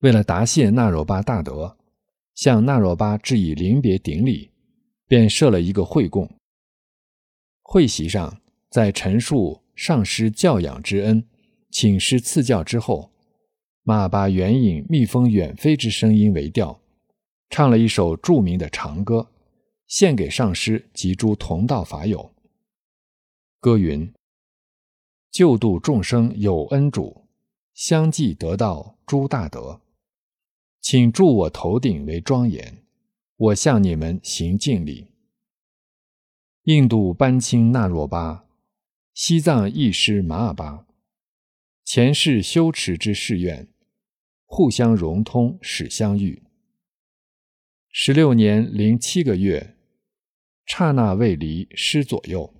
为了答谢那若巴大德，向那若巴致以临别顶礼，便设了一个会供。会席上，在陈述上师教养之恩、请师赐教之后，马巴援引蜜蜂远飞之声音为调，唱了一首著名的长歌，献给上师及诸同道法友。歌云：“救度众生有恩主，相继得道诸大德。”请助我头顶为庄严，我向你们行敬礼。印度班钦纳若巴，西藏义师马尔巴，前世修持之誓愿，互相融通，始相遇。十六年零七个月，刹那未离师左右，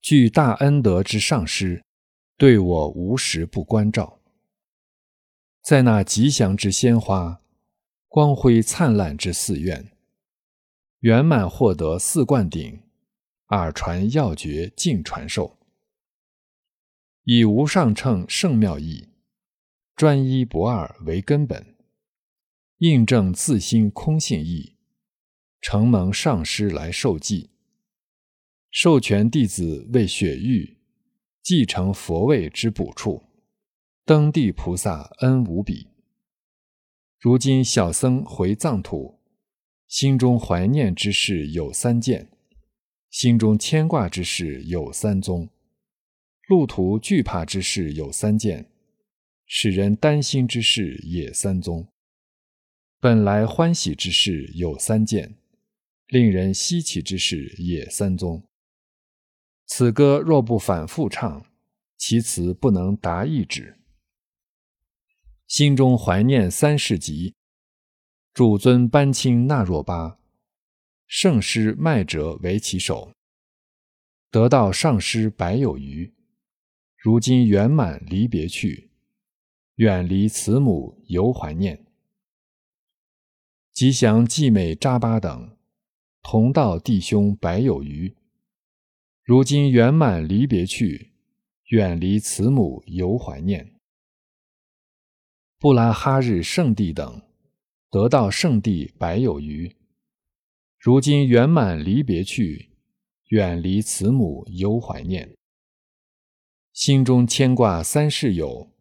具大恩德之上师，对我无时不关照。在那吉祥之鲜花，光辉灿烂之寺院，圆满获得四冠顶，耳传要诀尽传授，以无上乘圣妙义，专一不二为根本，印证自心空性意，承蒙上师来受记，授权弟子为雪域继承佛位之补处。登地菩萨恩无比。如今小僧回藏土，心中怀念之事有三件，心中牵挂之事有三宗，路途惧怕之事有三件，使人担心之事也三宗，本来欢喜之事有三件，令人稀奇之事也三宗。此歌若不反复唱，其词不能达意旨。心中怀念三世集，主尊班钦纳若巴，圣师麦哲为其首，得道上师百有余，如今圆满离别去，远离慈母犹怀念。吉祥继美扎巴等，同道弟兄百有余，如今圆满离别去，远离慈母犹怀念。布拉哈日圣地等，得道圣地百有余，如今圆满离别去，远离慈母犹怀念。心中牵挂三世友，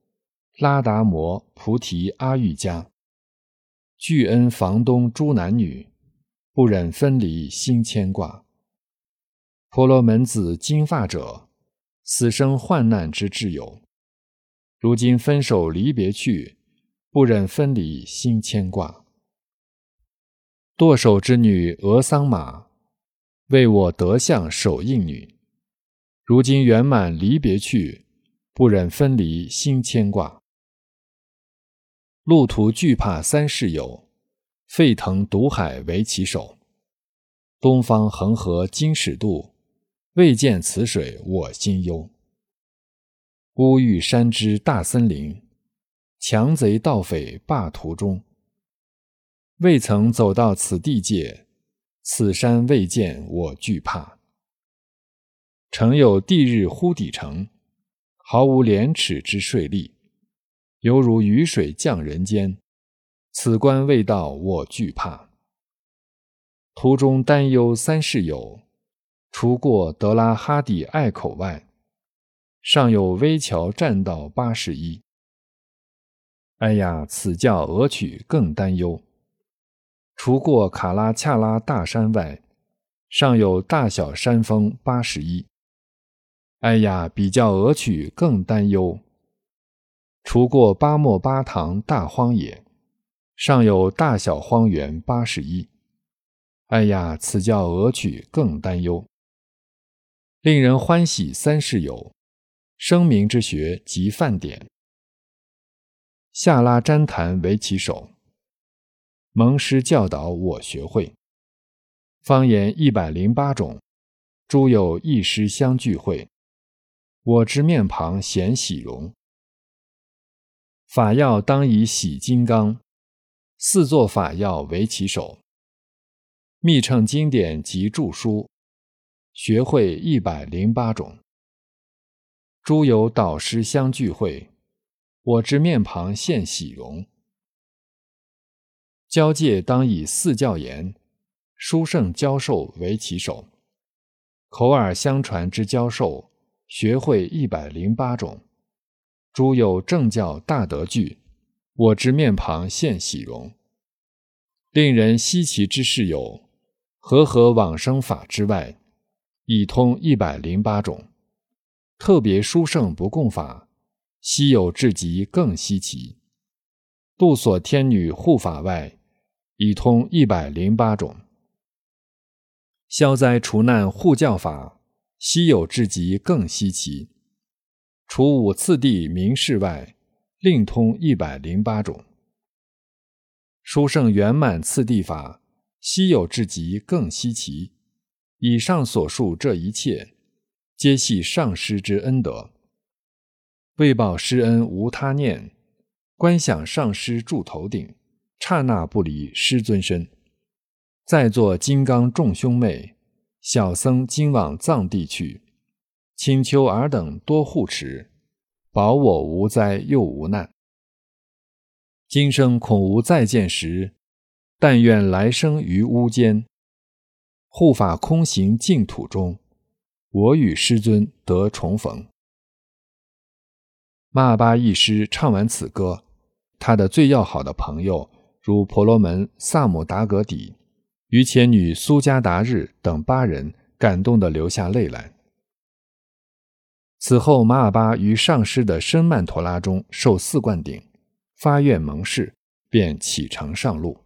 拉达摩、菩提、阿育迦，巨恩房东诸男女，不忍分离心牵挂。婆罗门子金发者，死生患难之挚友，如今分手离别去。不忍分离，心牵挂。剁手之女俄桑玛，为我得相守应女。如今圆满离别去，不忍分离，心牵挂。路途惧怕三世友，沸腾毒海为其首。东方恒河今始渡，未见此水我心忧。乌玉山之大森林。强贼盗匪霸途中，未曾走到此地界，此山未见我惧怕。诚有地日忽底城，毫无廉耻之税吏，犹如雨水降人间。此关未到我惧怕。途中担忧三世有，除过德拉哈底隘口外，尚有危桥栈道八十一。哎呀，此教俄曲更担忧。除过卡拉恰拉大山外，尚有大小山峰八十一。哎呀，比较俄曲更担忧。除过巴莫巴塘大荒野，尚有大小荒原八十一。哎呀，此教俄曲更担忧。令人欢喜三世有，声名之学及饭点。下拉旃檀为其首，蒙师教导我学会。方言一百零八种，诸有一师相聚会，我之面庞显喜容。法要当以喜金刚，四座法要为其首。密乘经典及著书，学会一百零八种。诸有导师相聚会。我之面庞现喜容。交界当以四教言，书圣教授为其首。口耳相传之教授，学会一百零八种。诸有正教大德具，我之面庞现喜容。令人稀奇之事有：和合往生法之外，已通一百零八种。特别殊胜不共法，稀有至极更稀奇。度所天女护法外，已通一百零八种。消灾除难护教法，稀有至极更稀奇。除五次第名士外，另通一百零八种。殊胜圆满次第法，稀有至极更稀奇。以上所述这一切，皆系上师之恩德。为报师恩无他念，观想上师住头顶，刹那不离师尊身。在座金刚众兄妹，小僧今往藏地去，请求尔等多护持，保我无灾又无难。今生恐无再见时，但愿来生于屋间，护法空行净土中，我与师尊得重逢。马尔巴一师唱完此歌，他的最要好的朋友，如婆罗门萨姆达格底。于前女苏加达日等八人感动得流下泪来。此后，马尔巴于上师的深曼陀拉中受四灌顶，发愿蒙氏，便启程上路。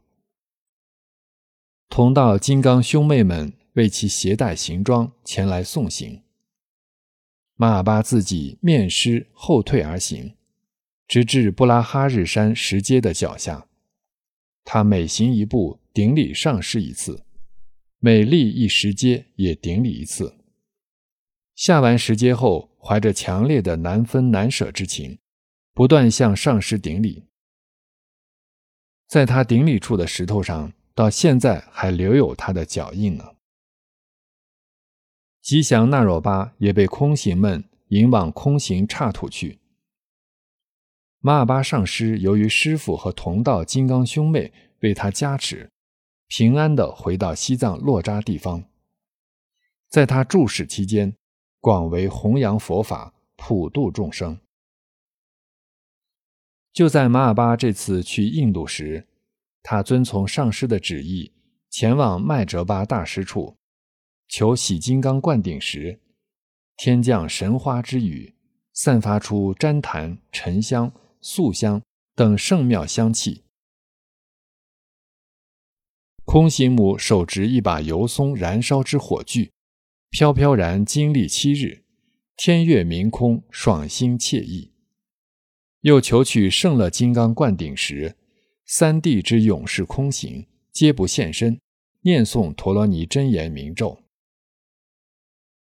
同道金刚兄妹们为其携带行装前来送行。马尔巴自己面湿后退而行，直至布拉哈日山石阶的脚下。他每行一步。顶礼上师一次，每立一石阶也顶礼一次。下完石阶后，怀着强烈的难分难舍之情，不断向上师顶礼。在他顶礼处的石头上，到现在还留有他的脚印呢。吉祥那若巴也被空行们引往空行刹土去。马尔巴上师由于师傅和同道金刚兄妹为他加持。平安地回到西藏洛扎地方，在他住世期间，广为弘扬佛法，普度众生。就在马尔巴这次去印度时，他遵从上师的旨意，前往麦哲巴大师处，求洗金刚灌顶时，天降神花之雨，散发出旃檀、沉香、素香等圣妙香气。空行母手执一把油松燃烧之火炬，飘飘然经历七日，天月明空，爽心惬意。又求取圣乐金刚灌顶时，三地之勇士空行皆不现身，念诵陀罗尼真言明咒。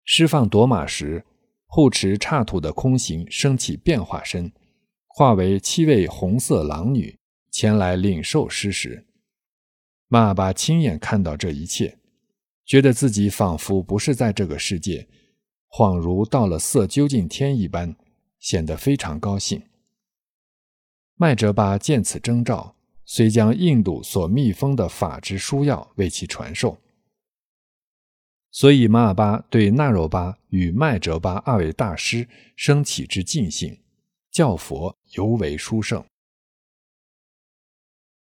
释放夺马时，护持刹土的空行升起变化身，化为七位红色狼女前来领受施食。玛巴亲眼看到这一切，觉得自己仿佛不是在这个世界，恍如到了色究竟天一般，显得非常高兴。麦哲巴见此征兆，遂将印度所密封的法之书要为其传授。所以玛尔巴对纳若巴与麦哲巴二位大师升起之敬信，教佛尤为殊胜。